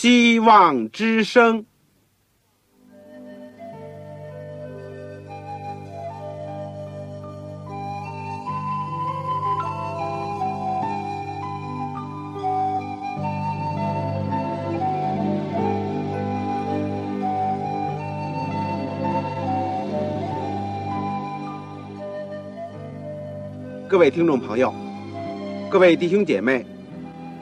希望之声。各位听众朋友，各位弟兄姐妹，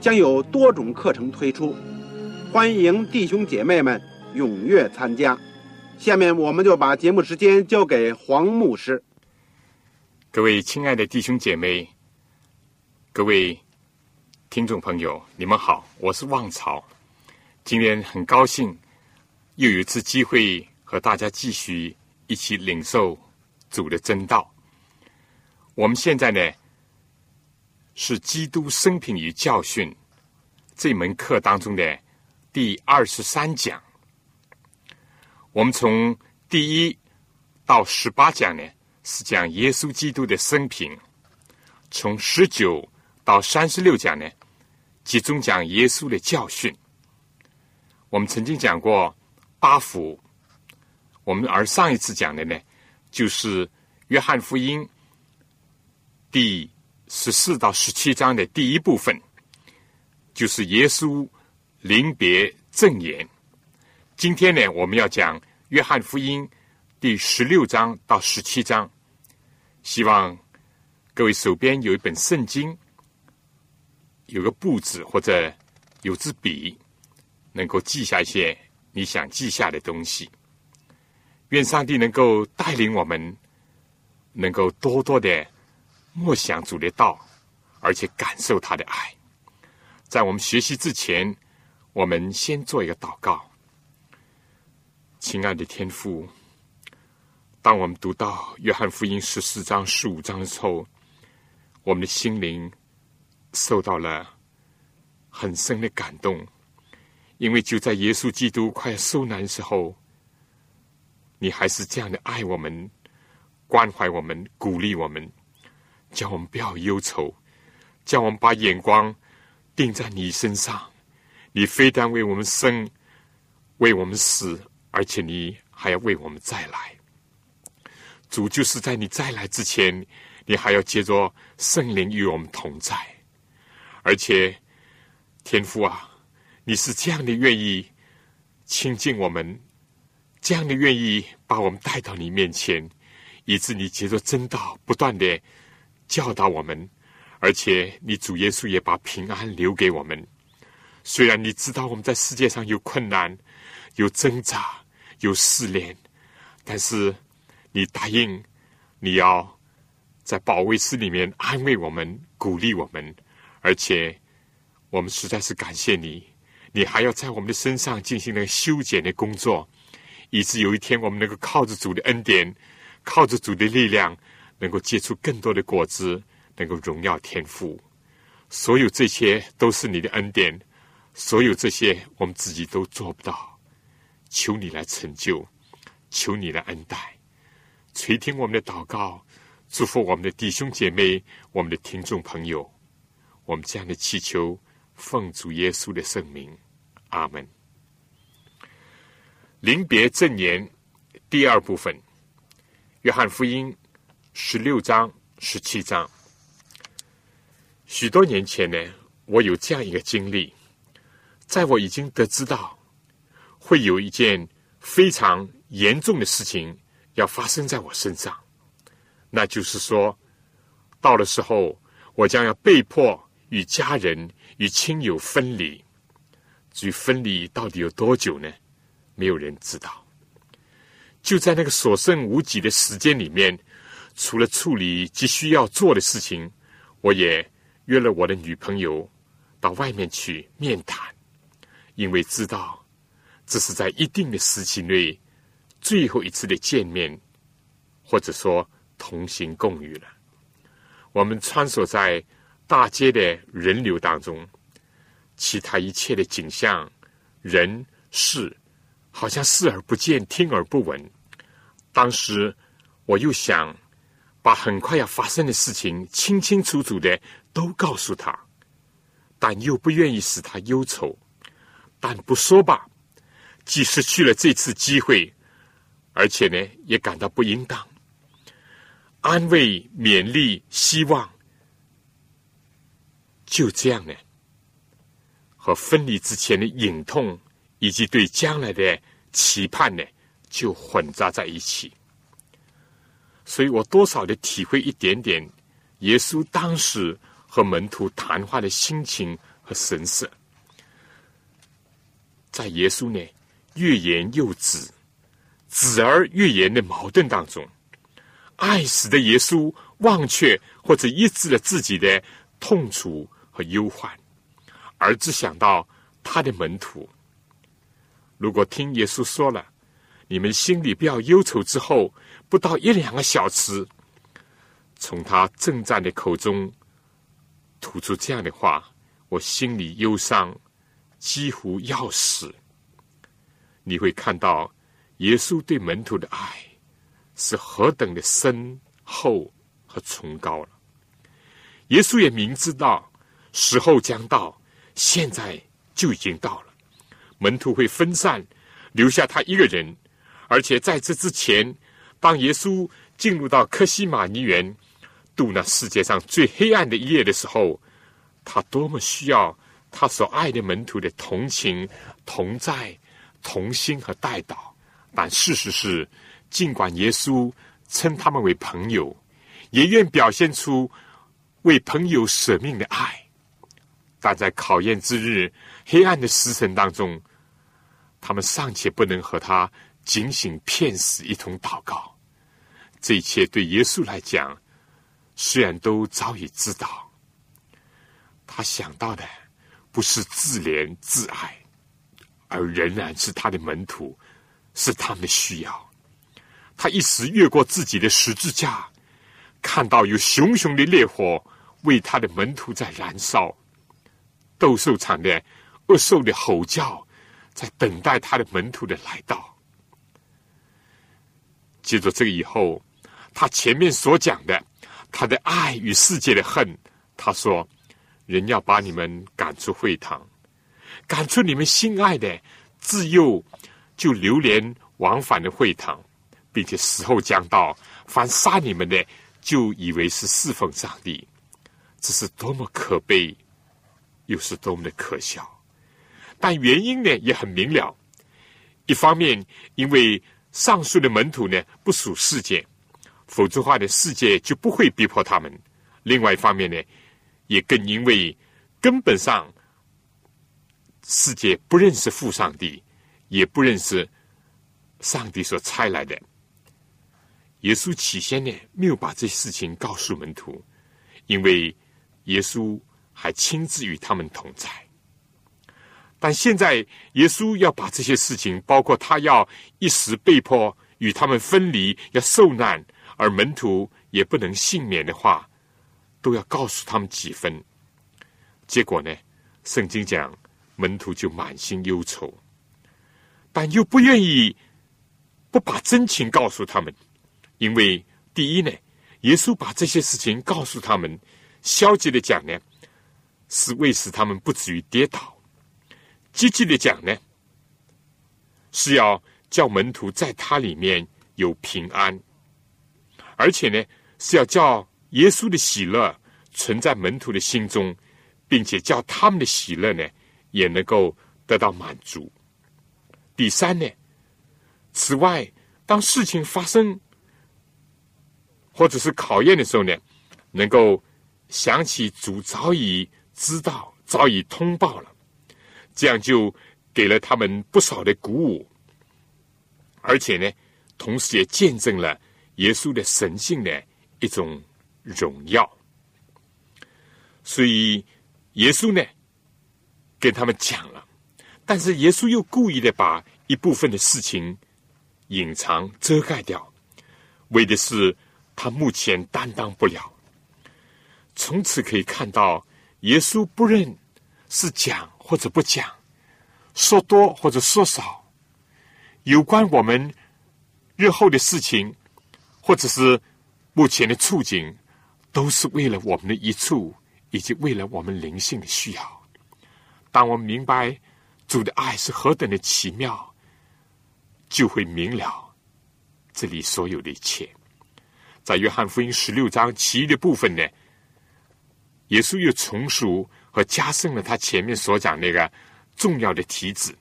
将有多种课程推出，欢迎弟兄姐妹们踊跃参加。下面我们就把节目时间交给黄牧师。各位亲爱的弟兄姐妹，各位听众朋友，你们好，我是旺草。今天很高兴又有一次机会和大家继续一起领受主的真道。我们现在呢是基督生平与教训这门课当中的第二十三讲。我们从第一到十八讲呢是讲耶稣基督的生平，从十九到三十六讲呢集中讲耶稣的教训。我们曾经讲过八福，我们而上一次讲的呢就是约翰福音。第十四到十七章的第一部分，就是耶稣临别赠言。今天呢，我们要讲约翰福音第十六章到十七章。希望各位手边有一本圣经，有个簿子或者有支笔，能够记下一些你想记下的东西。愿上帝能够带领我们，能够多多的。默想主的道，而且感受他的爱。在我们学习之前，我们先做一个祷告。亲爱的天父，当我们读到约翰福音十四章、十五章的时候，我们的心灵受到了很深的感动，因为就在耶稣基督快要受难的时候，你还是这样的爱我们、关怀我们、鼓励我们。叫我们不要忧愁，叫我们把眼光定在你身上。你非但为我们生，为我们死，而且你还要为我们再来。主就是在你再来之前，你还要接着圣灵与我们同在。而且，天父啊，你是这样的愿意亲近我们，这样的愿意把我们带到你面前，以致你接着真道不断的。教导我们，而且你主耶稣也把平安留给我们。虽然你知道我们在世界上有困难、有挣扎、有试炼，但是你答应你要在保卫室里面安慰我们、鼓励我们，而且我们实在是感谢你。你还要在我们的身上进行那个修剪的工作，以致有一天我们能够靠着主的恩典，靠着主的力量。能够结出更多的果子，能够荣耀天赋，所有这些都是你的恩典，所有这些我们自己都做不到，求你来成就，求你来恩待，垂听我们的祷告，祝福我们的弟兄姐妹，我们的听众朋友，我们这样的祈求，奉主耶稣的圣名，阿门。临别赠言第二部分，约翰福音。十六章、十七章，许多年前呢，我有这样一个经历，在我已经得知到会有一件非常严重的事情要发生在我身上，那就是说，到了时候，我将要被迫与家人、与亲友分离。至于分离到底有多久呢？没有人知道。就在那个所剩无几的时间里面。除了处理急需要做的事情，我也约了我的女朋友到外面去面谈，因为知道这是在一定的时期内最后一次的见面，或者说同行共语了。我们穿梭在大街的人流当中，其他一切的景象、人事，好像视而不见、听而不闻。当时我又想把很快要发生的事情清清楚楚的都告诉他，但又不愿意使他忧愁。但不说吧，既失去了这次机会，而且呢，也感到不应当。安慰、勉励、希望，就这样呢，和分离之前的隐痛以及对将来的期盼呢，就混杂在一起。所以我多少的体会一点点耶稣当时和门徒谈话的心情和神色。在耶稣呢，欲言又止，止而欲言的矛盾当中。爱死的耶稣忘却或者抑制了自己的痛楚和忧患，而只想到他的门徒。如果听耶稣说了，你们心里不要忧愁，之后不到一两个小时，从他正站的口中吐出这样的话，我心里忧伤，几乎要死。你会看到耶稣对门徒的爱。是何等的深厚和崇高了！耶稣也明知道时候将到，现在就已经到了。门徒会分散，留下他一个人。而且在这之前，当耶稣进入到克西马尼园度那世界上最黑暗的一夜的时候，他多么需要他所爱的门徒的同情、同在、同心和带祷。但事实是。尽管耶稣称他们为朋友，也愿表现出为朋友舍命的爱，但在考验之日、黑暗的时辰当中，他们尚且不能和他警醒骗死一同祷告。这一切对耶稣来讲，虽然都早已知道，他想到的不是自怜自爱，而仍然是他的门徒，是他们的需要。他一时越过自己的十字架，看到有熊熊的烈火为他的门徒在燃烧，斗兽场的恶兽的吼叫在等待他的门徒的来到。记住这个以后，他前面所讲的他的爱与世界的恨，他说：“人要把你们赶出会堂，赶出你们心爱的，自幼就流连往返的会堂。”并且死后将到，凡杀你们的，就以为是侍奉上帝，这是多么可悲，又是多么的可笑。但原因呢也很明了：一方面，因为上述的门徒呢不属世界，否则话呢世界就不会逼迫他们；另外一方面呢，也更因为根本上世界不认识父上帝，也不认识上帝所差来的。耶稣起先呢，没有把这事情告诉门徒，因为耶稣还亲自与他们同在。但现在耶稣要把这些事情，包括他要一时被迫与他们分离，要受难，而门徒也不能幸免的话，都要告诉他们几分。结果呢，圣经讲门徒就满心忧愁，但又不愿意不把真情告诉他们。因为第一呢，耶稣把这些事情告诉他们，消极的讲呢，是为使他们不至于跌倒；积极的讲呢，是要叫门徒在他里面有平安，而且呢，是要叫耶稣的喜乐存在门徒的心中，并且叫他们的喜乐呢，也能够得到满足。第三呢，此外，当事情发生。或者是考验的时候呢，能够想起主早已知道、早已通报了，这样就给了他们不少的鼓舞，而且呢，同时也见证了耶稣的神性的一种荣耀。所以耶稣呢，跟他们讲了，但是耶稣又故意的把一部分的事情隐藏、遮盖掉，为的是他目前担当不了。从此可以看到，耶稣不认是讲或者不讲，说多或者说少，有关我们日后的事情，或者是目前的处境，都是为了我们的一处，以及为了我们灵性的需要。当我们明白主的爱是何等的奇妙，就会明了这里所有的一切。在约翰福音十六章其余的部分呢？耶稣又重述和加深了他前面所讲那个重要的题旨，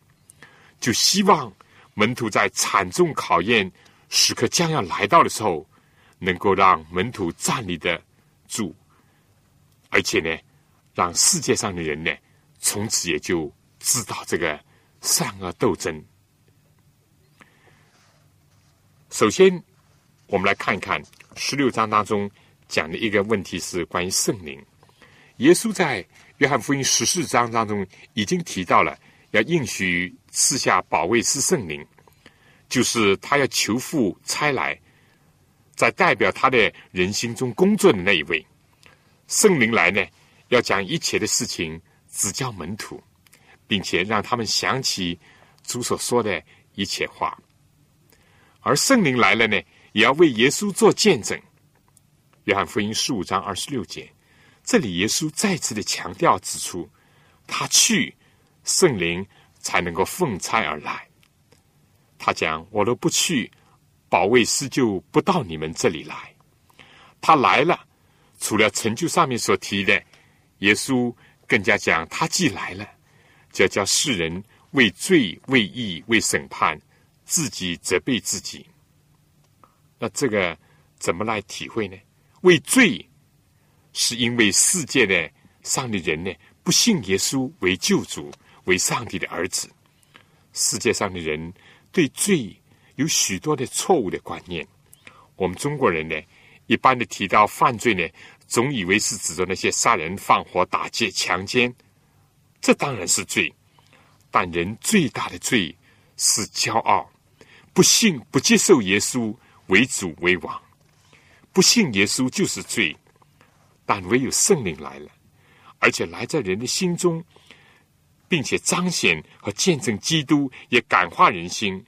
就希望门徒在惨重考验时刻将要来到的时候，能够让门徒站立得住，而且呢，让世界上的人呢，从此也就知道这个善恶斗争。首先，我们来看一看十六章当中讲的一个问题是关于圣灵。耶稣在约翰福音十四章当中已经提到了，要应许赐下保卫师圣灵，就是他要求父差来，在代表他的人心中工作的那一位圣灵来呢，要将一切的事情指教门徒，并且让他们想起主所说的一切话。而圣灵来了呢，也要为耶稣做见证。约翰福音十五章二十六节。这里，耶稣再次的强调指出，他去，圣灵才能够奉差而来。他讲：“我若不去，保卫师就不到你们这里来。”他来了，除了成就上面所提的，耶稣更加讲：他既来了，就要叫世人为罪、为义、为审判，自己责备自己。那这个怎么来体会呢？为罪。是因为世界的上的人呢，不信耶稣为救主，为上帝的儿子。世界上的人对罪有许多的错误的观念。我们中国人呢，一般的提到犯罪呢，总以为是指着那些杀人、放火、打劫、强奸，这当然是罪。但人最大的罪是骄傲，不信、不接受耶稣为主为王，不信耶稣就是罪。但唯有圣灵来了，而且来在人的心中，并且彰显和见证基督，也感化人心，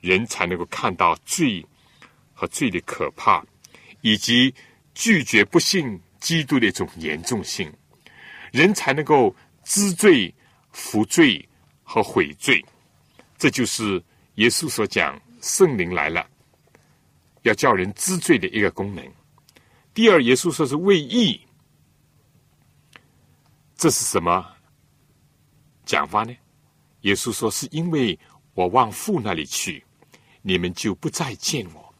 人才能够看到罪和罪的可怕，以及拒绝不信基督的一种严重性，人才能够知罪、服罪和悔罪。这就是耶稣所讲圣灵来了，要叫人知罪的一个功能。第二，耶稣说是为义，这是什么讲法呢？耶稣说是因为我往父那里去，你们就不再见我。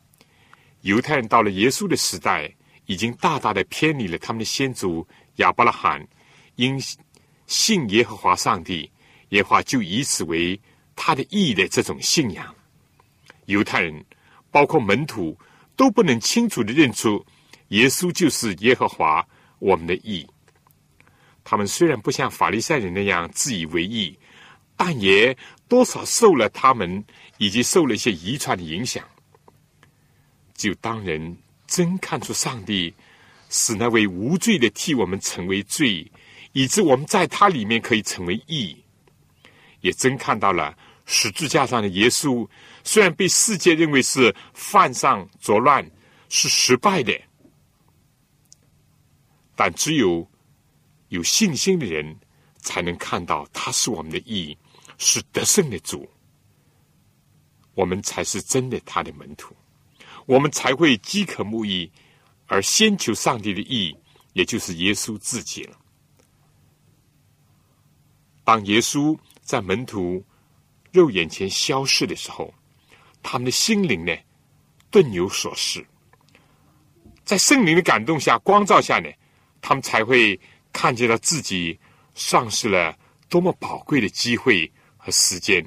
犹太人到了耶稣的时代，已经大大的偏离了他们的先祖亚伯拉罕因信耶和华上帝，耶和华就以此为他的义的这种信仰。犹太人包括门徒都不能清楚的认出。耶稣就是耶和华，我们的义。他们虽然不像法利赛人那样自以为义，但也多少受了他们以及受了一些遗传的影响。就当人真看出上帝使那位无罪的替我们成为罪，以致我们在他里面可以成为义，也真看到了十字架上的耶稣，虽然被世界认为是犯上作乱，是失败的。但只有有信心的人，才能看到他是我们的义，是得胜的主。我们才是真的他的门徒，我们才会饥渴慕义，而先求上帝的义，也就是耶稣自己了。当耶稣在门徒肉眼前消逝的时候，他们的心灵呢，顿有所失。在圣灵的感动下、光照下呢。他们才会看见了自己丧失了多么宝贵的机会和时间。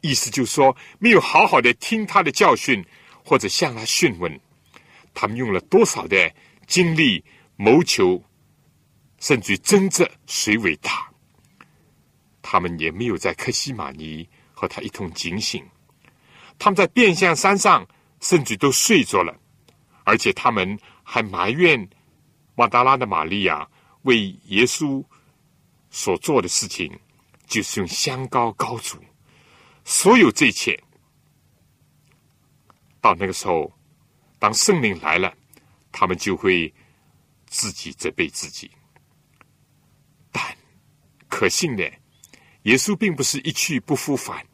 意思就是说，没有好好的听他的教训，或者向他询问，他们用了多少的精力谋求，甚至争着谁伟大。他们也没有在克西马尼和他一同警醒，他们在变相山上甚至都睡着了，而且他们还埋怨马达拉的玛利亚为耶稣所做的事情，就是用香膏膏主。所有这一切，到那个时候，当圣灵来了，他们就会自己责备自己。但可信的，耶稣并不是一去不复返，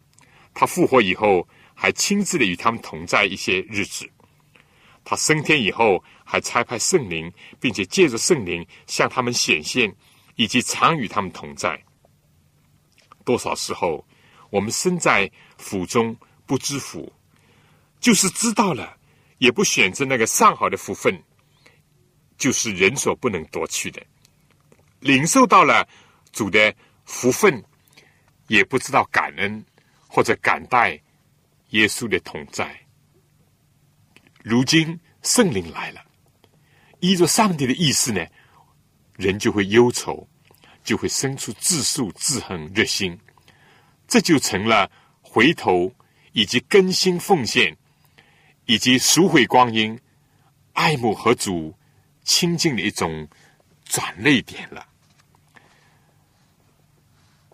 他复活以后还亲自的与他们同在一些日子。他升天以后，还差派圣灵，并且借着圣灵向他们显现，以及常与他们同在。多少时候？我们身在府中不知福，就是知道了，也不选择那个上好的福分，就是人所不能夺去的。领受到了主的福分，也不知道感恩或者感戴耶稣的同在。如今圣灵来了，依着上帝的意思呢，人就会忧愁，就会生出自诉自恨热心。这就成了回头，以及更新奉献，以及赎回光阴、爱慕和主亲近的一种转泪点了。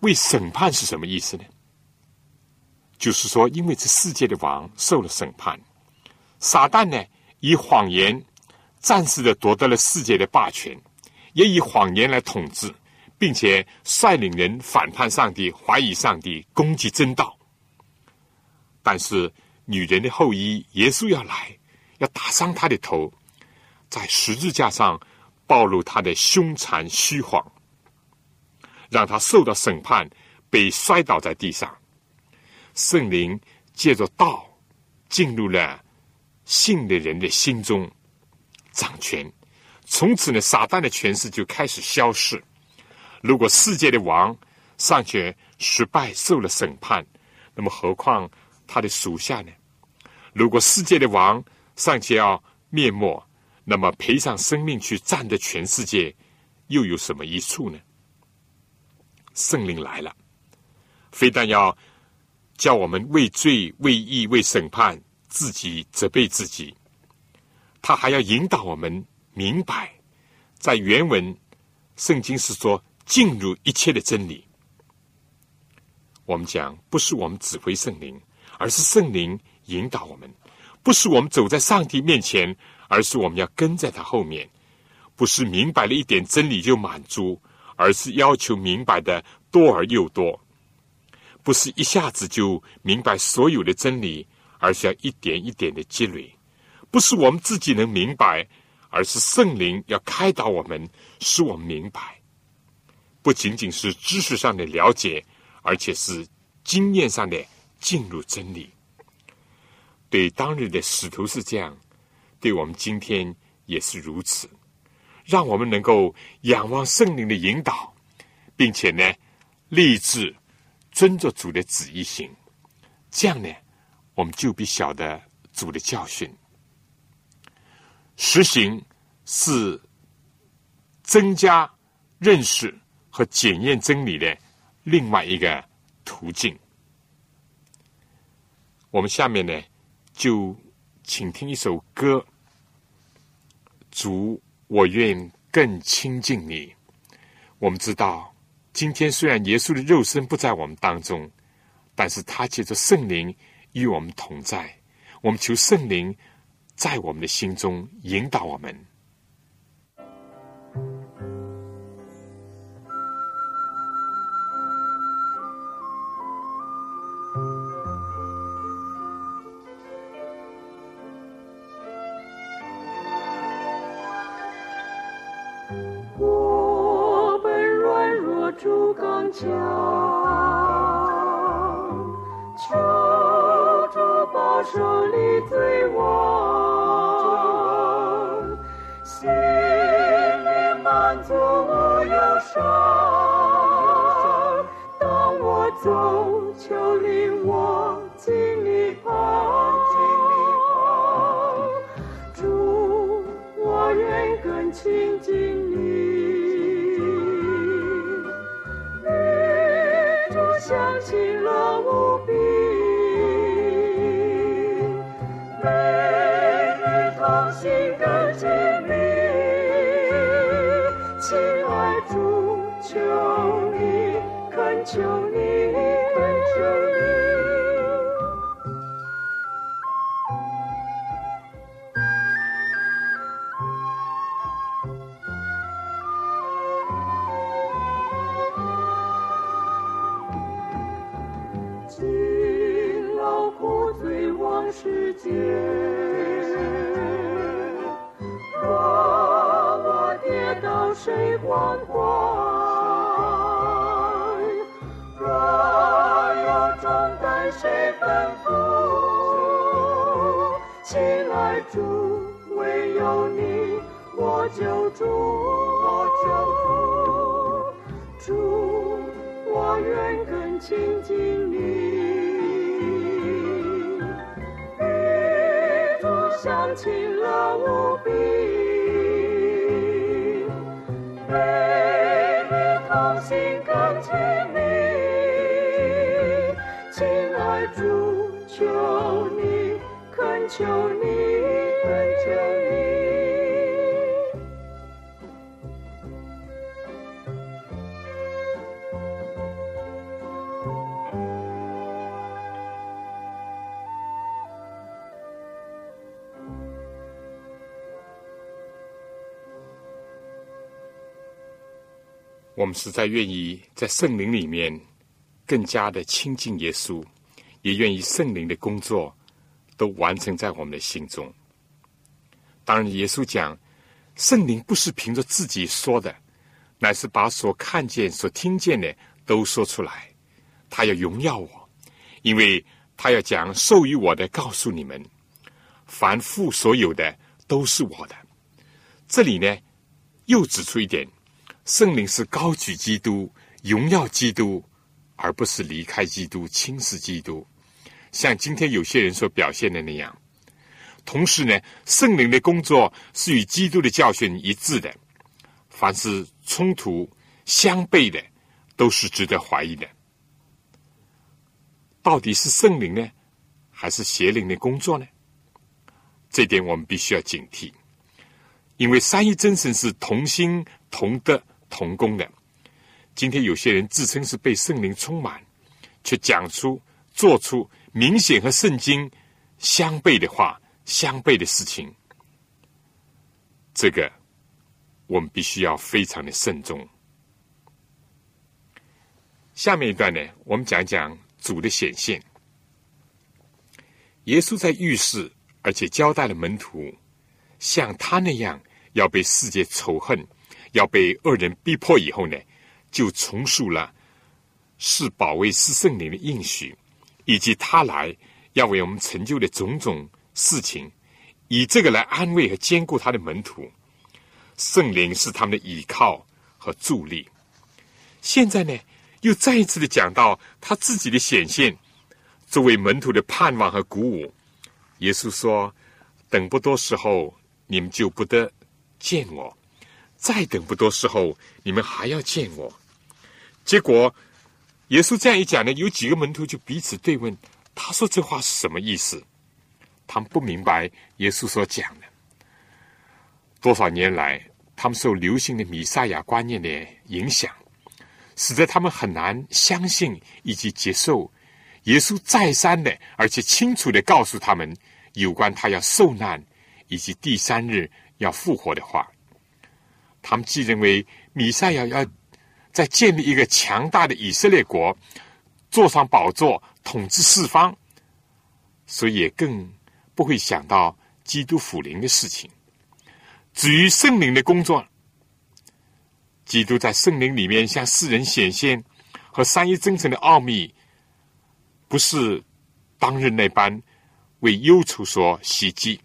为审判是什么意思呢？就是说，因为这世界的王受了审判，撒旦呢以谎言暂时的夺得了世界的霸权，也以谎言来统治。并且率领人反叛上帝，怀疑上帝，攻击真道。但是女人的后裔耶稣要来，要打伤他的头，在十字架上暴露他的凶残虚谎，让他受到审判，被摔倒在地上。圣灵借着道进入了信的人的心中，掌权。从此呢，撒旦的权势就开始消逝。如果世界的王尚且失败受了审判，那么何况他的属下呢？如果世界的王尚且要灭没，那么赔上生命去占的全世界，又有什么益处呢？圣灵来了，非但要叫我们为罪、为义、为审判自己责备自己，他还要引导我们明白，在原文圣经是说。进入一切的真理，我们讲不是我们指挥圣灵，而是圣灵引导我们；不是我们走在上帝面前，而是我们要跟在他后面；不是明白了一点真理就满足，而是要求明白的多而又多；不是一下子就明白所有的真理，而是要一点一点的积累；不是我们自己能明白，而是圣灵要开导我们，使我们明白。不仅仅是知识上的了解，而且是经验上的进入真理。对当日的使徒是这样，对我们今天也是如此。让我们能够仰望圣灵的引导，并且呢，立志遵着主的旨意行。这样呢，我们就必晓得主的教训。实行是增加认识。和检验真理的另外一个途径。我们下面呢，就请听一首歌：主，我愿更亲近你。我们知道，今天虽然耶稣的肉身不在我们当中，但是他借着圣灵与我们同在。我们求圣灵在我们的心中引导我们。们实在愿意在圣灵里面更加的亲近耶稣，也愿意圣灵的工作都完成在我们的心中。当然，耶稣讲，圣灵不是凭着自己说的，乃是把所看见、所听见的都说出来。他要荣耀我，因为他要讲授予我的，告诉你们，凡父所有的都是我的。这里呢，又指出一点。圣灵是高举基督、荣耀基督，而不是离开基督、轻视基督，像今天有些人所表现的那样。同时呢，圣灵的工作是与基督的教训一致的，凡是冲突相悖的，都是值得怀疑的。到底是圣灵呢，还是邪灵的工作呢？这点我们必须要警惕，因为三一真神是同心同德。同工的，今天有些人自称是被圣灵充满，却讲出、做出明显和圣经相悖的话、相悖的事情，这个我们必须要非常的慎重。下面一段呢，我们讲讲主的显现。耶稣在预示，而且交代了门徒，像他那样要被世界仇恨。要被恶人逼迫以后呢，就重述了是保卫是圣灵的应许，以及他来要为我们成就的种种事情，以这个来安慰和兼顾他的门徒。圣灵是他们的依靠和助力。现在呢，又再一次的讲到他自己的显现，作为门徒的盼望和鼓舞。耶稣说：“等不多时候，你们就不得见我。”再等不多时候，你们还要见我。结果，耶稣这样一讲呢，有几个门徒就彼此对问：“他说这话是什么意思？”他们不明白耶稣所讲的。多少年来，他们受流行的弥赛亚观念的影响，使得他们很难相信以及接受耶稣再三的而且清楚的告诉他们有关他要受难以及第三日要复活的话。他们既认为米赛亚要在建立一个强大的以色列国，坐上宝座统治四方，所以也更不会想到基督复临的事情。至于圣灵的工作，基督在圣灵里面向世人显现和三一真神的奥秘，不是当日那般为忧愁所袭击。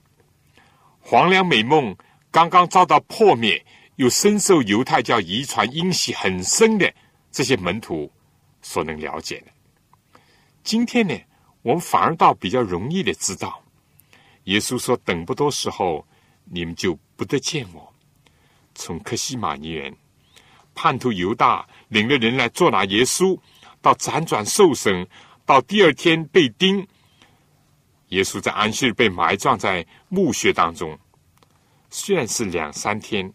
黄粱美梦刚刚遭到破灭。又深受犹太教遗传因袭很深的这些门徒所能了解的。今天呢，我们反而倒比较容易的知道，耶稣说：“等不多时候，你们就不得见我。”从克西马尼园，叛徒犹大领了人来捉拿耶稣，到辗转受审，到第二天被钉。耶稣在安息日被埋葬在墓穴当中，虽然是两三天，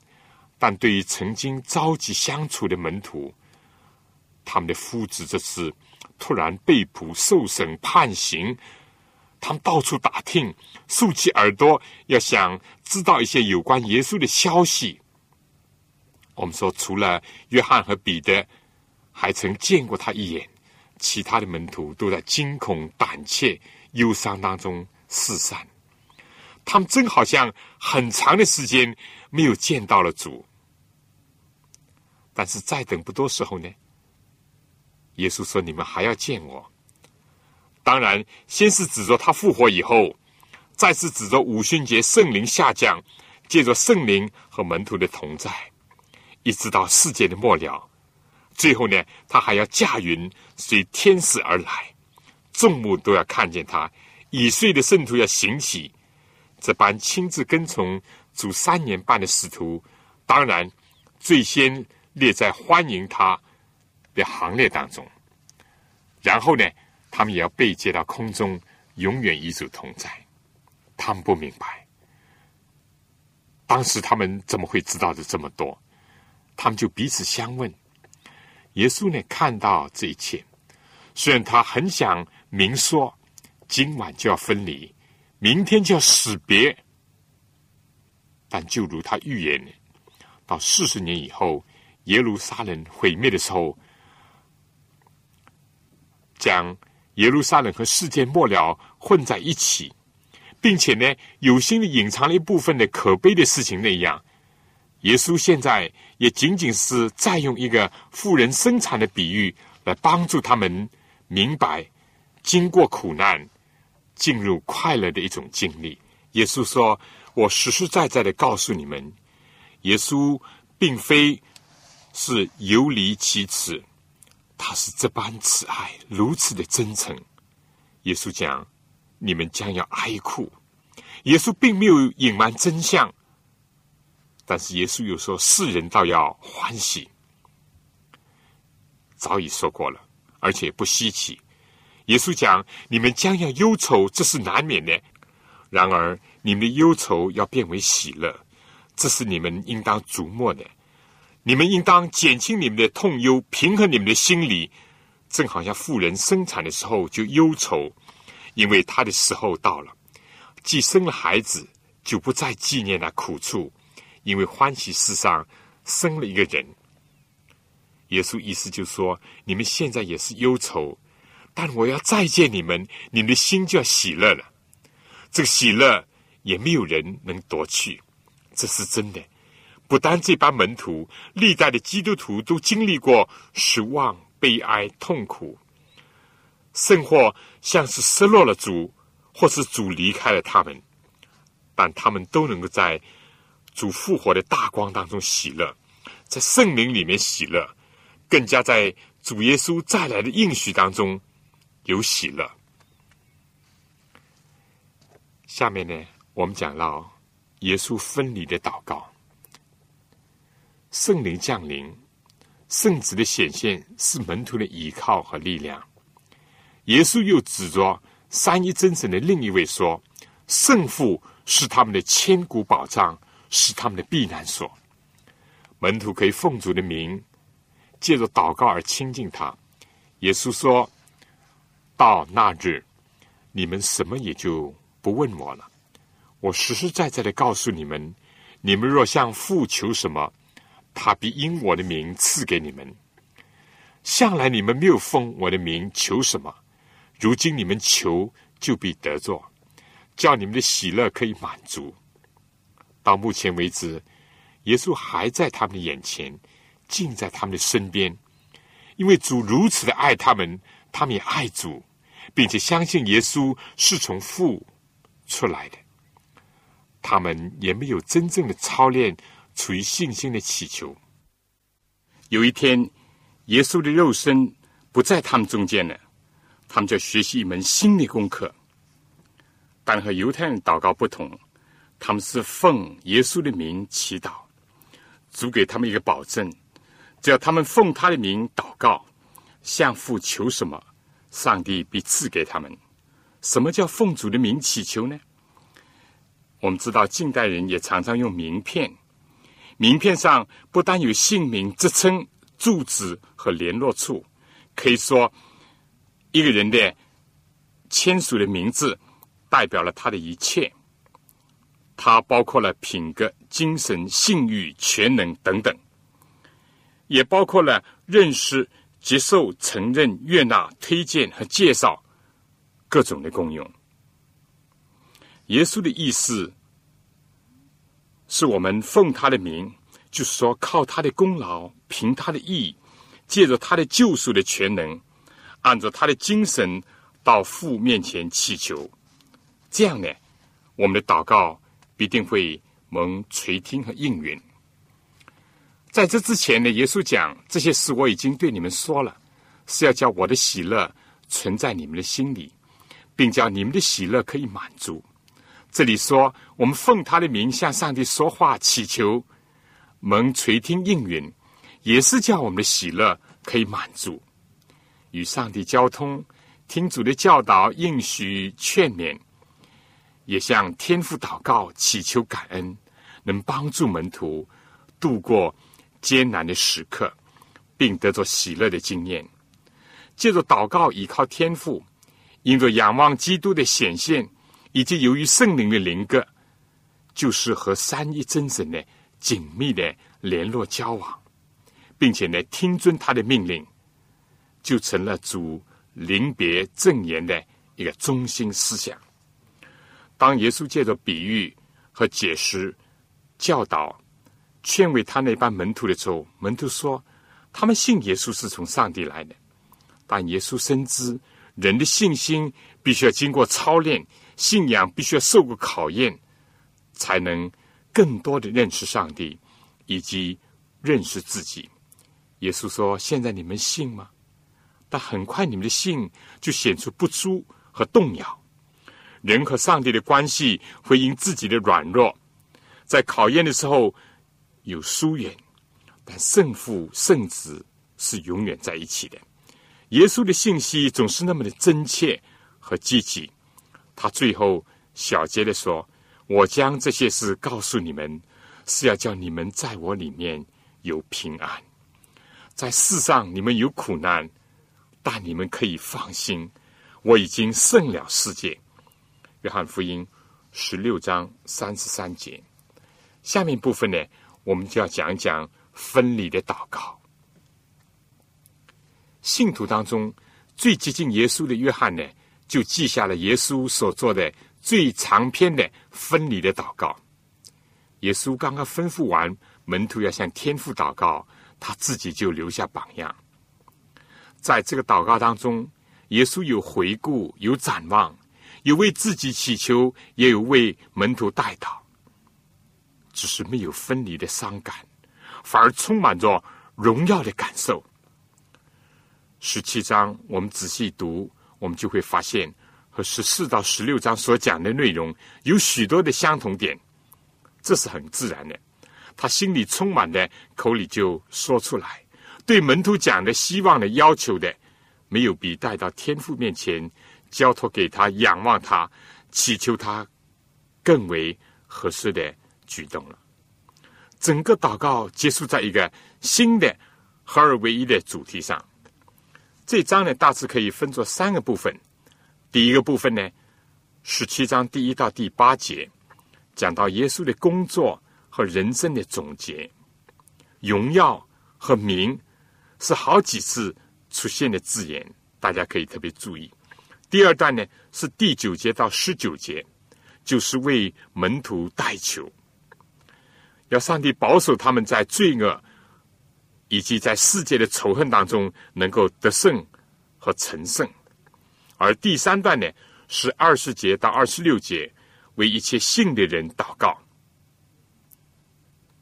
但对于曾经朝夕相处的门徒，他们的夫子这次突然被捕、受审、判刑，他们到处打听，竖起耳朵，要想知道一些有关耶稣的消息。我们说，除了约翰和彼得还曾见过他一眼，其他的门徒都在惊恐、胆怯、忧伤当中四散。他们真好像很长的时间没有见到了主。但是再等不多时候呢？耶稣说：“你们还要见我。”当然，先是指着他复活以后，再次指着五旬节圣灵下降，借着圣灵和门徒的同在。一直到世界的末了，最后呢，他还要驾云随天使而来，众目都要看见他。已睡的圣徒要醒起，这般亲自跟从主三年半的使徒，当然最先列在欢迎他的行列当中。然后呢，他们也要被接到空中，永远与主同在。他们不明白，当时他们怎么会知道的这么多？他们就彼此相问。耶稣呢，看到这一切，虽然他很想明说，今晚就要分离，明天就要死别，但就如他预言，到四十年以后，耶路撒冷毁灭的时候，将耶路撒冷和世界末了混在一起，并且呢，有心的隐藏了一部分的可悲的事情那样。耶稣现在也仅仅是再用一个富人生产的比喻来帮助他们明白，经过苦难进入快乐的一种经历。耶稣说：“我实实在在的告诉你们，耶稣并非是游离其词，他是这般慈爱，如此的真诚。”耶稣讲：“你们将要哀哭。”耶稣并没有隐瞒真相。但是耶稣又说：“世人倒要欢喜。”早已说过了，而且不稀奇。耶稣讲：“你们将要忧愁，这是难免的。然而，你们的忧愁要变为喜乐，这是你们应当琢磨的。你们应当减轻你们的痛忧，平衡你们的心理，正好像妇人生产的时候就忧愁，因为他的时候到了，既生了孩子，就不再纪念那苦处。”因为欢喜世上生了一个人，耶稣意思就说：你们现在也是忧愁，但我要再见你们，你们的心就要喜乐了。这个喜乐也没有人能夺去，这是真的。不单这班门徒，历代的基督徒都经历过失望、悲哀、痛苦，甚或像是失落了主，或是主离开了他们，但他们都能够在。主复活的大光当中喜乐，在圣灵里面喜乐，更加在主耶稣再来的应许当中有喜乐。下面呢，我们讲到耶稣分离的祷告，圣灵降临，圣子的显现是门徒的依靠和力量。耶稣又指着三一真神的另一位说：“圣父是他们的千古保障。”是他们的避难所。门徒可以奉主的名，借着祷告而亲近他。耶稣说：“到那日，你们什么也就不问我了。我实实在在的告诉你们：你们若向父求什么，他必因我的名赐给你们。向来你们没有奉我的名求什么，如今你们求，就必得着，叫你们的喜乐可以满足。”到目前为止，耶稣还在他们的眼前，近在他们的身边。因为主如此的爱他们，他们也爱主，并且相信耶稣是从父出来的。他们也没有真正的操练，处于信心的祈求。有一天，耶稣的肉身不在他们中间了，他们就学习一门新的功课，但和犹太人祷告不同。他们是奉耶稣的名祈祷，主给他们一个保证：只要他们奉他的名祷告，向父求什么，上帝必赐给他们。什么叫奉主的名祈求呢？我们知道，近代人也常常用名片，名片上不单有姓名、职称、住址和联络处，可以说一个人的签署的名字代表了他的一切，它包括了品格、精神、信誉、全能等等，也包括了认识。接受、承认、悦纳、推荐和介绍各种的功用。耶稣的意思是我们奉他的名，就是说靠他的功劳，凭他的义，借着他的救赎的全能，按照他的精神到父面前祈求。这样呢，我们的祷告必定会蒙垂听和应允。在这之前呢，耶稣讲这些事我已经对你们说了，是要叫我的喜乐存在你们的心里，并叫你们的喜乐可以满足。这里说我们奉他的名向上帝说话祈求，蒙垂听应允，也是叫我们的喜乐可以满足。与上帝交通，听主的教导、应许、劝勉，也向天父祷告祈求感恩，能帮助门徒度过。艰难的时刻，并得着喜乐的经验，借着祷告依靠天赋，因着仰望基督的显现，以及由于圣灵的灵格，就是和三一真神的紧密的联络交往，并且呢听遵他的命令，就成了主临别赠言的一个中心思想。当耶稣借着比喻和解释教导。劝慰他那班门徒的时候，门徒说：“他们信耶稣是从上帝来的，但耶稣深知人的信心必须要经过操练，信仰必须要受过考验，才能更多的认识上帝以及认识自己。”耶稣说：“现在你们信吗？但很快你们的信就显出不足和动摇。人和上帝的关系会因自己的软弱，在考验的时候。”有疏远，但圣父圣子是永远在一起的。耶稣的信息总是那么的真切和积极。他最后小结的说：“我将这些事告诉你们，是要叫你们在我里面有平安。在世上你们有苦难，但你们可以放心，我已经胜了世界。”约翰福音十六章三十三节。下面部分呢？我们就要讲一讲分离的祷告。信徒当中最接近耶稣的约翰呢，就记下了耶稣所做的最长篇的分离的祷告。耶稣刚刚吩咐完门徒要向天父祷告，他自己就留下榜样。在这个祷告当中，耶稣有回顾，有展望，有为自己祈求，也有为门徒代祷。只是没有分离的伤感，反而充满着荣耀的感受。十七章我们仔细读，我们就会发现和十四到十六章所讲的内容有许多的相同点，这是很自然的。他心里充满的，口里就说出来。对门徒讲的希望的要求的，没有比带到天父面前交托给他、仰望他、祈求他更为合适的。举动了，整个祷告结束在一个新的合二为一的主题上。这章呢，大致可以分作三个部分。第一个部分呢，十七章第一到第八节，讲到耶稣的工作和人生的总结，荣耀和名是好几次出现的字眼，大家可以特别注意。第二段呢，是第九节到十九节，就是为门徒代求。要上帝保守他们在罪恶以及在世界的仇恨当中能够得胜和成圣，而第三段呢是二十节到二十六节，为一切信的人祷告。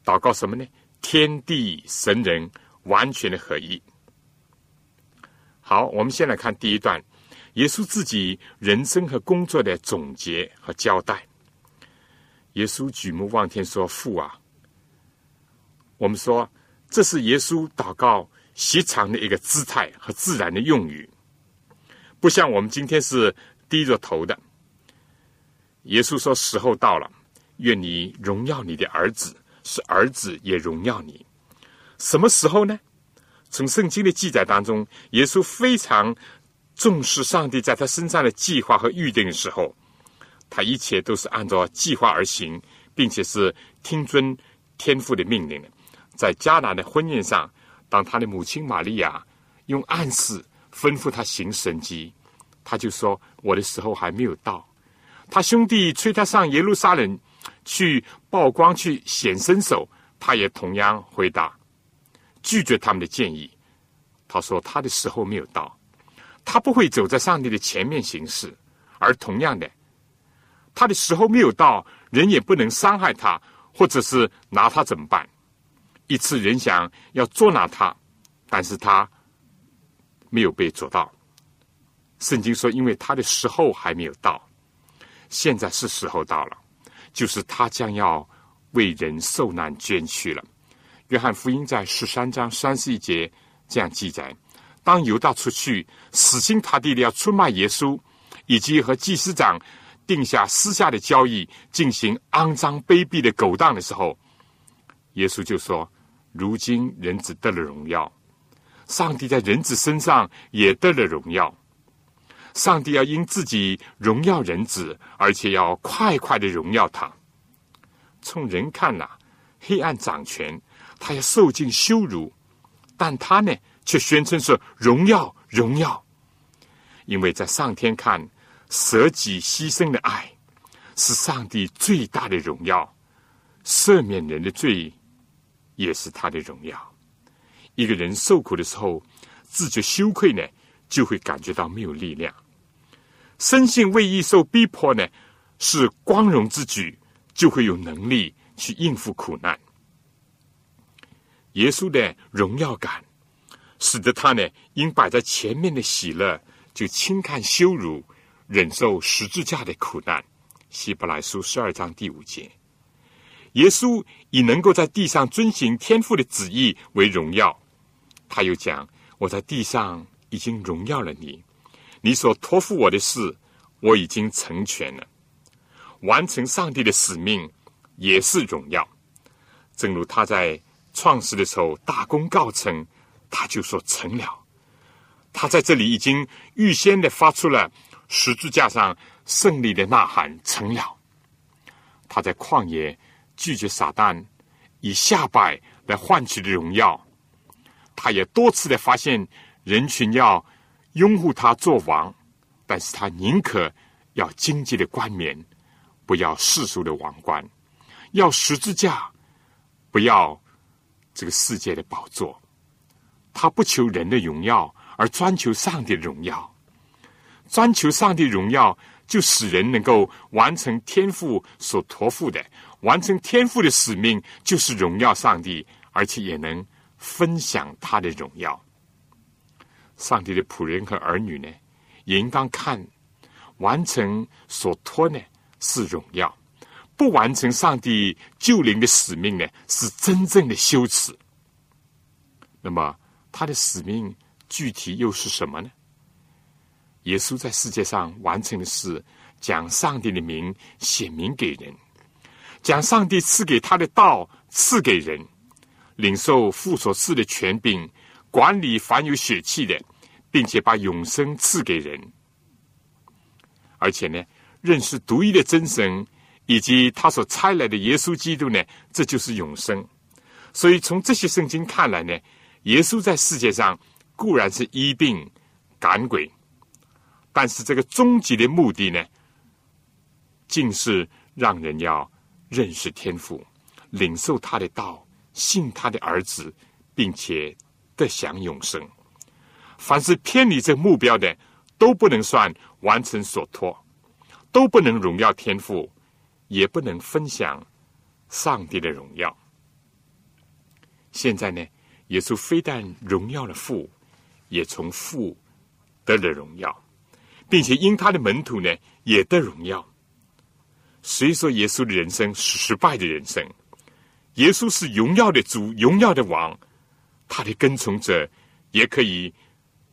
祷告什么呢？天地神人完全的合一。好，我们先来看第一段，耶稣自己人生和工作的总结和交代。耶稣举目望天说：“父啊！”我们说，这是耶稣祷告习常的一个姿态和自然的用语，不像我们今天是低着头的。耶稣说：“时候到了，愿你荣耀你的儿子，使儿子也荣耀你。什么时候呢？从圣经的记载当中，耶稣非常重视上帝在他身上的计划和预定的时候，他一切都是按照计划而行，并且是听遵天父的命令的。在迦南的婚宴上，当他的母亲玛利亚用暗示吩咐他行神迹，他就说：“我的时候还没有到。”他兄弟催他上耶路撒冷去曝光、去显身手，他也同样回答拒绝他们的建议。他说：“他的时候没有到，他不会走在上帝的前面行事。而同样的，他的时候没有到，人也不能伤害他，或者是拿他怎么办？一次人想要捉拿他，但是他没有被捉到。圣经说，因为他的时候还没有到。”现在是时候到了，就是他将要为人受难捐躯了。约翰福音在十三章三十一节这样记载：当犹大出去死心塌地的要出卖耶稣，以及和祭司长定下私下的交易，进行肮脏卑鄙的勾当的时候，耶稣就说：“如今人子得了荣耀，上帝在人子身上也得了荣耀。”上帝要因自己荣耀人子，而且要快快的荣耀他。从人看呐，黑暗掌权，他要受尽羞辱，但他呢，却宣称是荣耀荣耀。因为在上天看，舍己牺牲的爱，是上帝最大的荣耀，赦免人的罪，也是他的荣耀。一个人受苦的时候，自觉羞愧呢，就会感觉到没有力量。深信为义受逼迫呢，是光荣之举，就会有能力去应付苦难。耶稣的荣耀感，使得他呢，因摆在前面的喜乐，就轻看羞辱，忍受十字架的苦难。希伯来书十二章第五节，耶稣以能够在地上遵行天父的旨意为荣耀。他又讲：“我在地上已经荣耀了你。”你所托付我的事，我已经成全了。完成上帝的使命也是荣耀。正如他在创世的时候大功告成，他就说成了。他在这里已经预先的发出了十字架上胜利的呐喊，成了。他在旷野拒绝撒旦，以下拜来换取的荣耀。他也多次的发现人群要。拥护他做王，但是他宁可要经济的冠冕，不要世俗的王冠；要十字架，不要这个世界的宝座。他不求人的荣耀，而专求上帝的荣耀。专求上帝荣耀，就使人能够完成天父所托付的，完成天父的使命，就是荣耀上帝，而且也能分享他的荣耀。上帝的仆人和儿女呢，也应当看完成所托呢是荣耀；不完成上帝救灵的使命呢，是真正的羞耻。那么他的使命具体又是什么呢？耶稣在世界上完成的是将上帝的名显明给人，将上帝赐给他的道赐给人，领受父所赐的权柄。管理凡有血气的，并且把永生赐给人，而且呢，认识独一的真神以及他所差来的耶稣基督呢，这就是永生。所以从这些圣经看来呢，耶稣在世界上固然是医病赶鬼，但是这个终极的目的呢，竟是让人要认识天父，领受他的道，信他的儿子，并且。得享永生，凡是偏离这目标的，都不能算完成所托，都不能荣耀天赋，也不能分享上帝的荣耀。现在呢，耶稣非但荣耀了父，也从父得了荣耀，并且因他的门徒呢，也得荣耀。谁说耶稣的人生是失败的人生？耶稣是荣耀的主，荣耀的王。他的跟从者也可以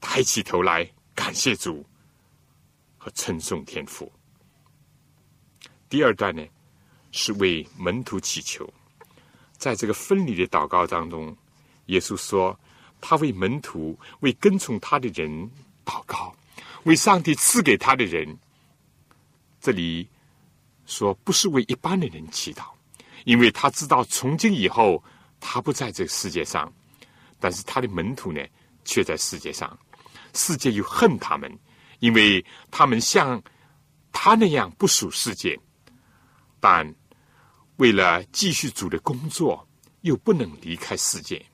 抬起头来感谢主和称颂天父。第二段呢，是为门徒祈求，在这个分离的祷告当中，耶稣说他为门徒、为跟从他的人祷告，为上帝赐给他的人。这里说不是为一般的人祈祷，因为他知道从今以后他不在这个世界上，但是他的门徒呢却在世界上，世界又恨他们，因为他们像他那样不属世界。但为了继续主的工作，又不能离开世界，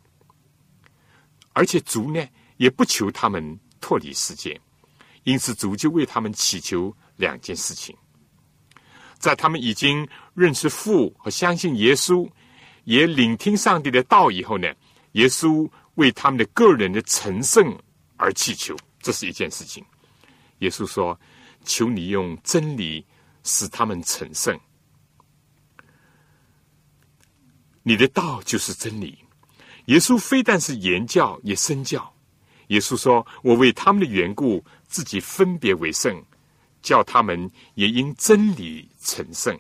而且主呢也不求他们脱离世界，因此主就为他们祈求两件事情：在他们已经认识父和相信耶稣，也聆听上帝的道以后呢，耶稣为他们的个人的成圣而祈求，这是一件事情。耶稣说：“求你用真理使他们成圣。”你的道就是真理。耶稣非但是言教，也身教。耶稣说：“我为他们的缘故，自己分别为圣，叫他们也因真理成圣。”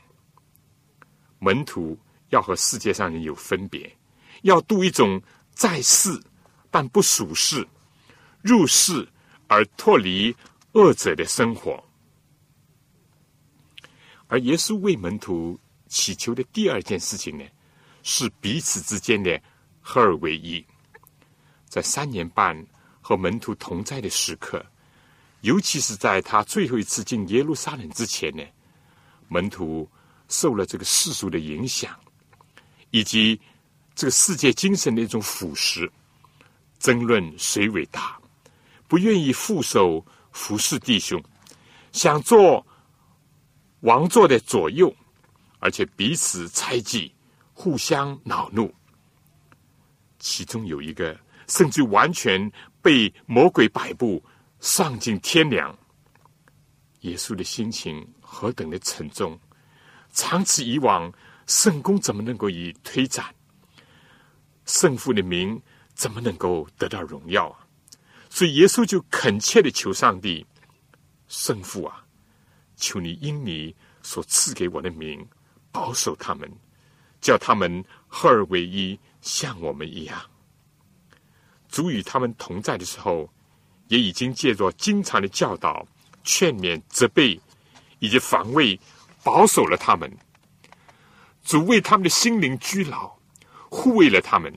门徒要和世界上人有分别，要度一种在世但不属世、入世而脱离恶者的生活。而耶稣为门徒祈求的第二件事情呢？是彼此之间的合二为一。在三年半和门徒同在的时刻，尤其是在他最后一次进耶路撒冷之前呢，门徒受了这个世俗的影响，以及这个世界精神的一种腐蚀，争论谁伟大，不愿意负手服侍弟兄，想做王座的左右，而且彼此猜忌。互相恼怒，其中有一个甚至完全被魔鬼摆布，丧尽天良。耶稣的心情何等的沉重！长此以往，圣公怎么能够以推展？圣父的名怎么能够得到荣耀啊？所以耶稣就恳切的求上帝：圣父啊，求你因你所赐给我的名，保守他们。叫他们合而为一，像我们一样。主与他们同在的时候，也已经借着经常的教导、劝勉、责备以及防卫，保守了他们。主为他们的心灵居牢，护卫了他们。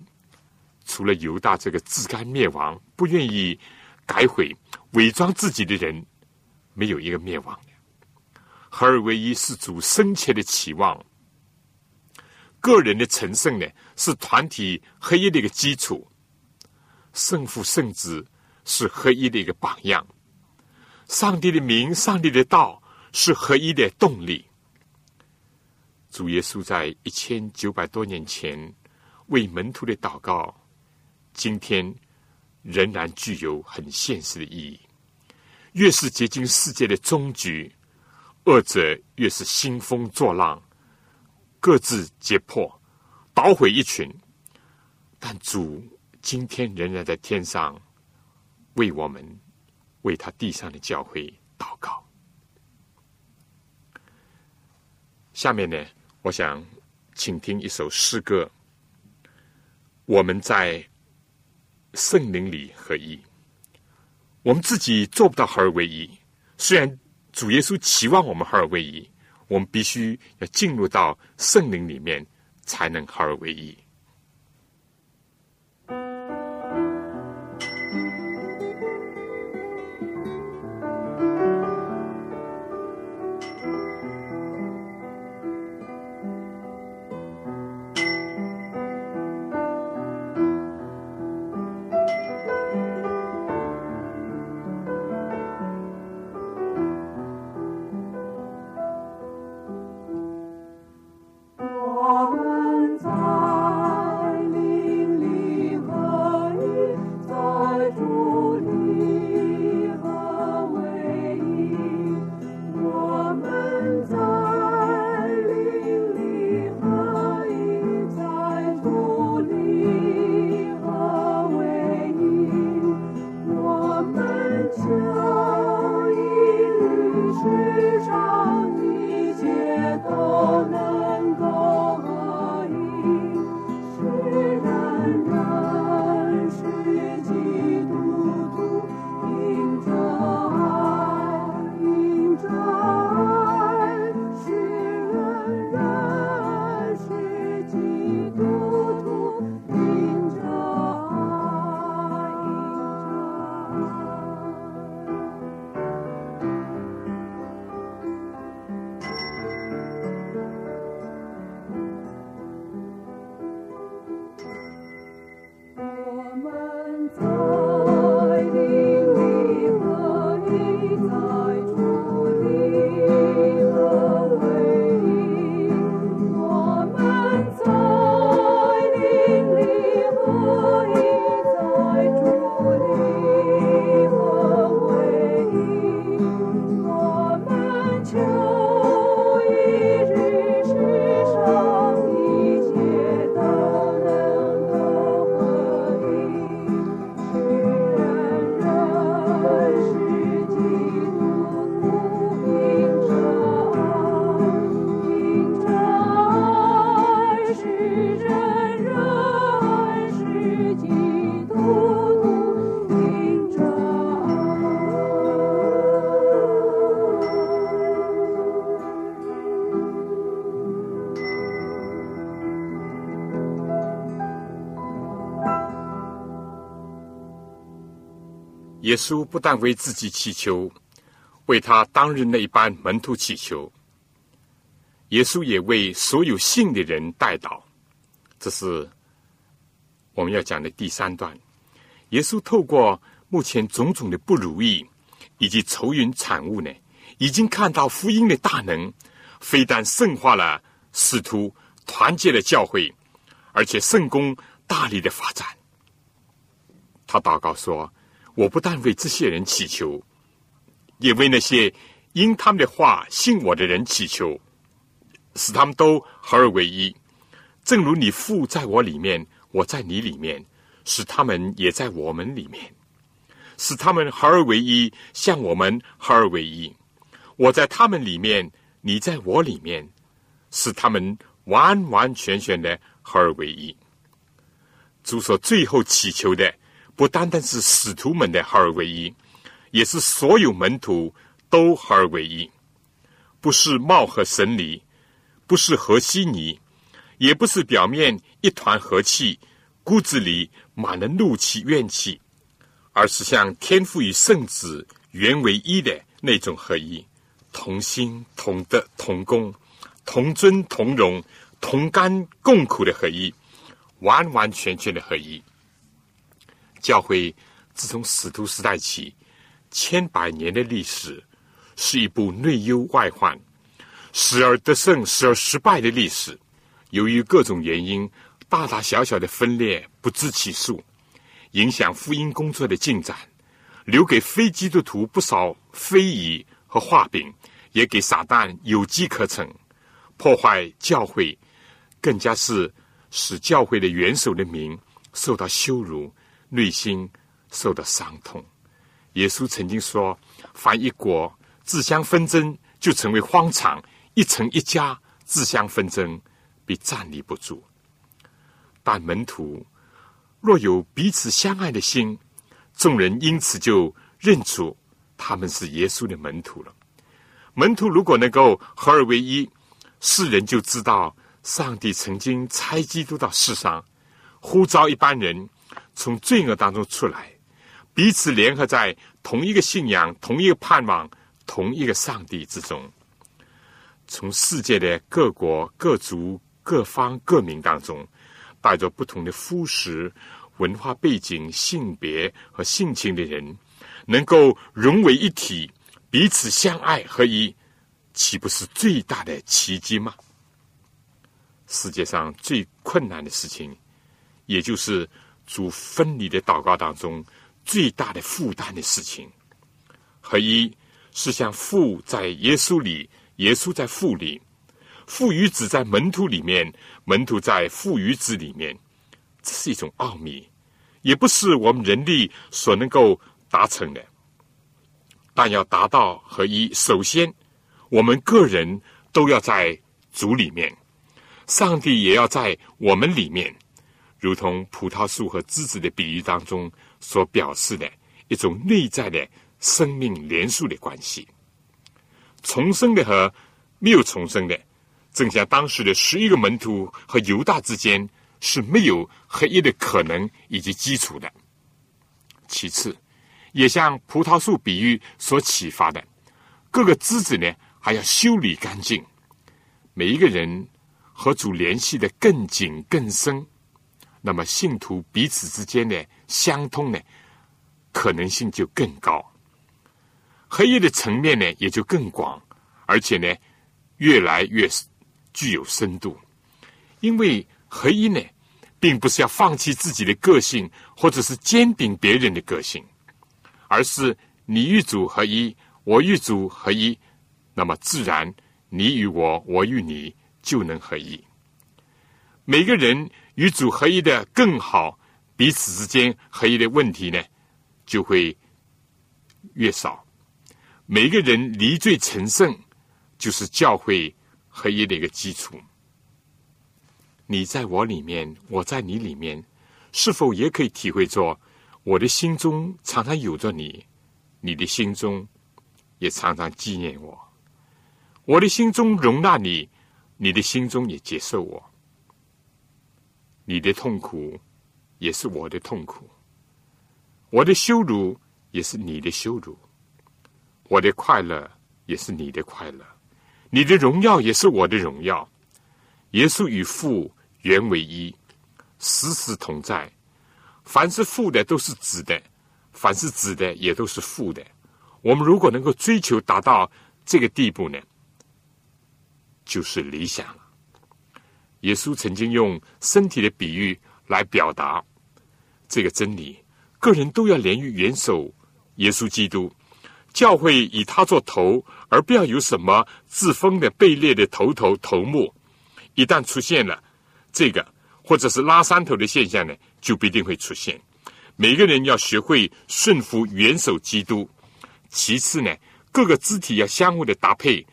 除了犹大这个自甘灭亡、不愿意改悔、伪装自己的人，没有一个灭亡的。合而为一是主深切的期望。个人的成圣呢，是团体合一的一个基础；圣父、圣子是合一的一个榜样；上帝的名、上帝的道是合一的动力。主耶稣在一千九百多年前为门徒的祷告，今天仍然具有很现实的意义。越是接近世界的终局，恶者越是兴风作浪。各自揭破，捣毁一群，但主今天仍然在天上为我们，为他地上的教会祷告。下面呢，我想请听一首诗歌。我们在圣灵里合一，我们自己做不到合而为一。虽然主耶稣期望我们合而为一。我们必须要进入到圣灵里面，才能合而为一。耶稣不但为自己祈求，为他当日那一班门徒祈求，耶稣也为所有信的人代祷。这是我们要讲的第三段。耶稣透过目前种种的不如意以及愁云惨雾呢，已经看到福音的大能，非但圣化了使徒，团结了教会，而且圣功大力的发展。他祷告说：“我不但为这些人祈求，也为那些因他们的话信我的人祈求，使他们都合而为一。正如你父在我里面，我在你里面，使他们也在我们里面，使他们合而为一，像我们合而为一。我在他们里面，你在我里面，使他们完完全全的合而为一。主所最后祈求的。”不单单是使徒们的合而为一，也是所有门徒都合而为一。不是貌合神离，不是和稀泥，也不是表面一团和气，骨子里满了怒气怨气，而是像天父与圣子原为一的那种合一，同心同德同工，同尊同荣，同甘共苦的合一，完完全全的合一。教会自从使徒时代起，千百年的历史，是一部内忧外患、时而得胜、时而失败的历史。由于各种原因，大大小小的分裂不知其数，影响福音工作的进展，留给非基督徒不少非议和画饼，也给撒旦有机可乘，破坏教会，更加是使教会的元首的名受到羞辱。内心受到伤痛。耶稣曾经说：“凡一国自相纷争，就成为荒场；一城一家自相纷争，必站立不住。”但门徒若有彼此相爱的心，众人因此就认出他们是耶稣的门徒了。门徒如果能够合而为一，世人就知道上帝曾经差基督到世上，呼召一般人。从罪恶当中出来，彼此联合在同一个信仰、同一个盼望、同一个上帝之中。从世界的各国、各族、各方、各民当中，带着不同的肤识、文化背景、性别和性情的人，能够融为一体，彼此相爱合一，岂不是最大的奇迹吗？世界上最困难的事情，也就是主分离的祷告当中最大的负担的事情。合一是像父在耶稣里，耶稣在父里，父与子在门徒里面，门徒在父与子里面，这是一种奥秘，也不是我们人力所能够达成的。但要达到合一，首先我们个人都要在主里面，上帝也要在我们里面，如同葡萄树和枝子的比喻当中所表示的一种内在的生命连续的关系。重生的和没有重生的，正像当时的十一个门徒和犹大之间是没有合一的可能以及基础的。其次，也像葡萄树比喻所启发的，各个枝子呢还要修理干净。每一个人和主联系的更紧更深，那么信徒彼此之间的相通呢，可能性就更高。合一的层面呢，也就更广，而且呢，越来越具有深度。因为合一呢，并不是要放弃自己的个性，或者是兼并别人的个性，而是你与主合一，我与主合一，那么自然你与我，我与你就能合一。每个人与主合一的更好，彼此之间合一的问题呢，就会越少。每个人离罪成圣，就是教会合一的一个基础。你在我里面，我在你里面，是否也可以体会着我的心中常常有着你，你的心中也常常纪念我。我的心中容纳你，你的心中也接受我。你的痛苦也是我的痛苦，我的羞辱也是你的羞辱。我的快乐也是你的快乐，你的荣耀也是我的荣耀。耶稣与父原为一，时时同在。凡是父的都是子的，凡是子的也都是父的。我们如果能够追求达到这个地步呢，就是理想了。耶稣曾经用身体的比喻来表达这个真理：个人都要连于元首耶稣基督。教会以他做头，而不要有什么自封的、卑劣的头头头目。一旦出现了这个，或者是拉山头的现象呢，就必定会出现。每个人要学会顺服元首基督。其次呢，各个肢体要相互的搭配，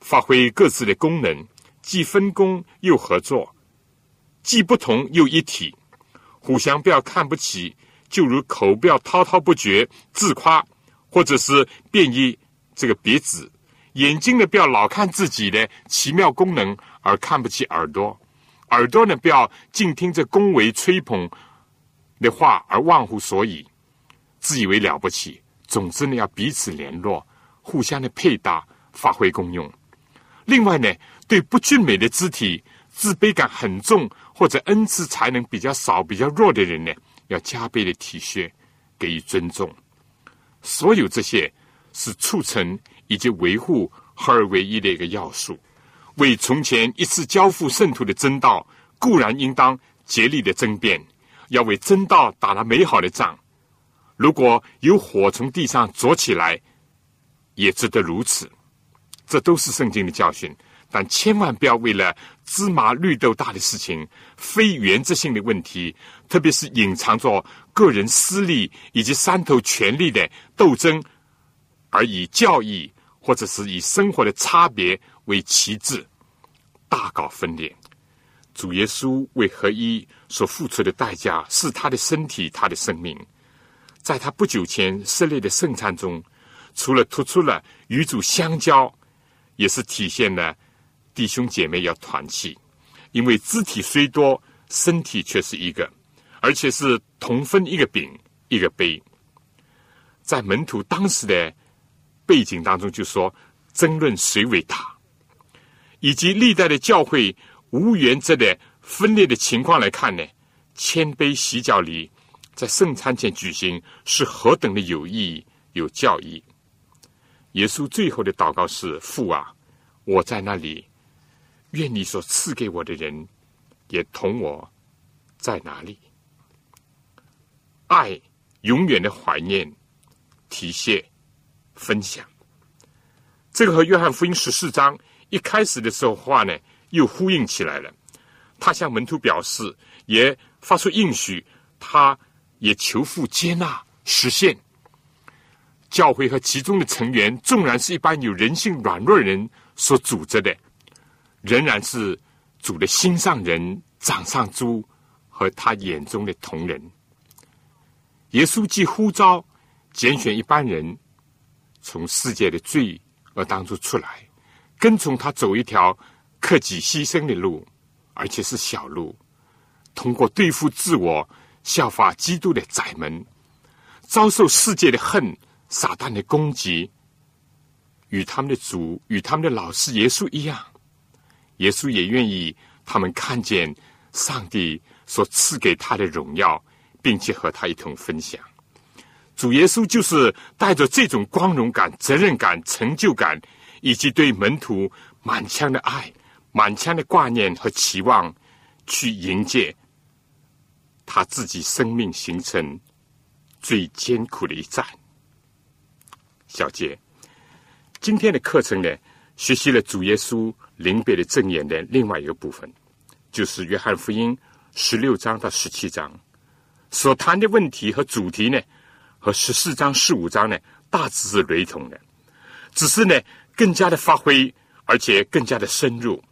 发挥各自的功能，既分工又合作，既不同又一体，互相不要看不起，就如口不要滔滔不绝自夸。或者是便衣这个鼻子，眼睛呢不要老看自己的奇妙功能而看不起耳朵，耳朵呢不要尽听着恭维吹捧的话而忘乎所以，自以为了不起。总之呢，要彼此联络，互相的配搭，发挥功用。另外呢，对不俊美的肢体、自卑感很重或者恩赐才能比较少、比较弱的人呢，要加倍的体恤，给予尊重。所有这些是促成以及维护合而为一的一个要素。为从前一次交付圣徒的真道，固然应当竭力的争辩，要为真道打了美好的仗。如果有火从地上着起来，也值得如此。这都是圣经的教训。但千万不要为了芝麻绿豆大的事情、非原则性的问题，特别是隐藏着个人私利以及山头权力的斗争，而以教义或者是以生活的差别为旗帜，大搞分裂。主耶稣为合一所付出的代价，是他的身体、他的生命。在他不久前设立的圣餐中，除了突出了与主相交，也是体现了。弟兄姐妹要团契，因为肢体虽多，身体却是一个，而且是同分一个饼一个杯。在门徒当时的背景当中，就说争论谁为大，以及历代的教会无原则的分裂的情况来看呢，谦卑洗脚礼在圣餐前举行是何等的有意义、有教义。耶稣最后的祷告是：父啊，我在那里。愿你所赐给我的人，也同我在哪里？爱永远的怀念、体恤、分享。这个和约翰福音十四章一开始的时候话呢，又呼应起来了。他向门徒表示，也发出应许，他也求父接纳实现。教会和其中的成员，纵然是一般有人性软弱人所组织的，仍然是主的心上人、掌上珠和他眼中的同人。耶稣既呼召、拣选一般人，从世界的罪恶当中出来，跟从他走一条克己牺牲的路，而且是小路，通过对付自我、效法基督的窄门，遭受世界的恨、撒旦的攻击。与他们的主、与他们的老师耶稣一样，耶稣也愿意他们看见上帝所赐给他的荣耀，并且和他一同分享。主耶稣就是带着这种光荣感、责任感、成就感，以及对门徒满腔的爱、满腔的挂念和期望，去迎接他自己生命形成最艰苦的一战。小杰。今天的课程呢，学习了主耶稣临别的证言的另外一个部分，就是约翰福音十六章到十七章所谈的问题和主题呢，和十四章、十五章呢大致是雷同的，只是呢更加的发挥，而且更加的深入。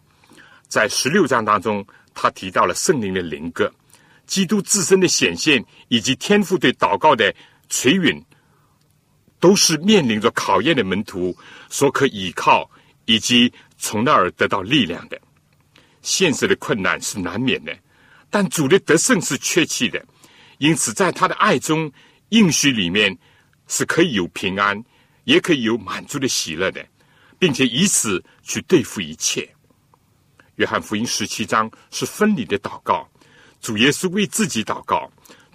在十六章当中，他提到了圣灵的灵格、基督自身的显现，以及天父对祷告的垂允。都是面临着考验的门徒所可依靠，以及从那儿得到力量的。现实的困难是难免的，但主的得胜是确切的。因此，在他的爱中应许里面是可以有平安，也可以有满足的喜乐的，并且以此去对付一切。约翰福音十七章是分离的祷告，主耶稣为自己祷告。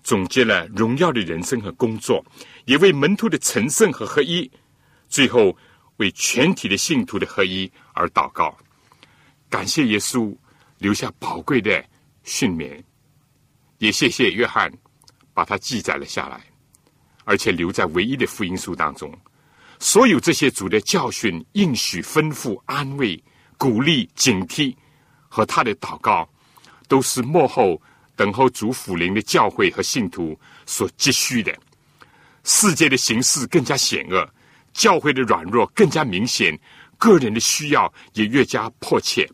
总结了荣耀的人生和工作，也为门徒的成圣和合一，最后为全体的信徒的合一而祷告。感谢耶稣留下宝贵的训勉，也谢谢约翰把它记载了下来，而且留在唯一的福音书当中。所有这些主的教训、应许、吩咐、安慰、鼓励、警惕和他的祷告，都是幕后。等候主辅灵的教会和信徒所急需的，世界的形势更加险恶，教会的软弱更加明显，个人的需要也越加迫切。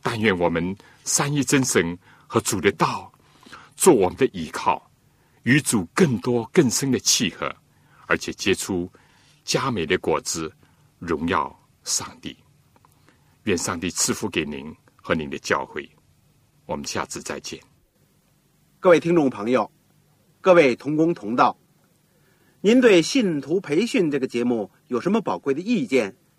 但愿我们三一真神和主的道做我们的依靠，与主更多更深的契合，而且结出佳美的果子，荣耀上帝。愿上帝赐福给您和您的教会。我们下次再见。各位听众朋友，各位同工同道，您对信徒培训这个节目有什么宝贵的意见？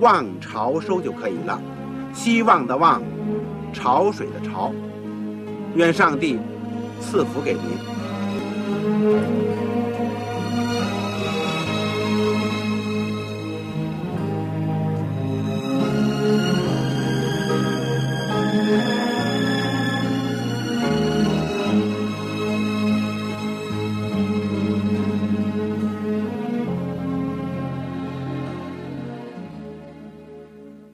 望潮收”就可以了。希望的望，潮水的潮。愿上帝赐福给您。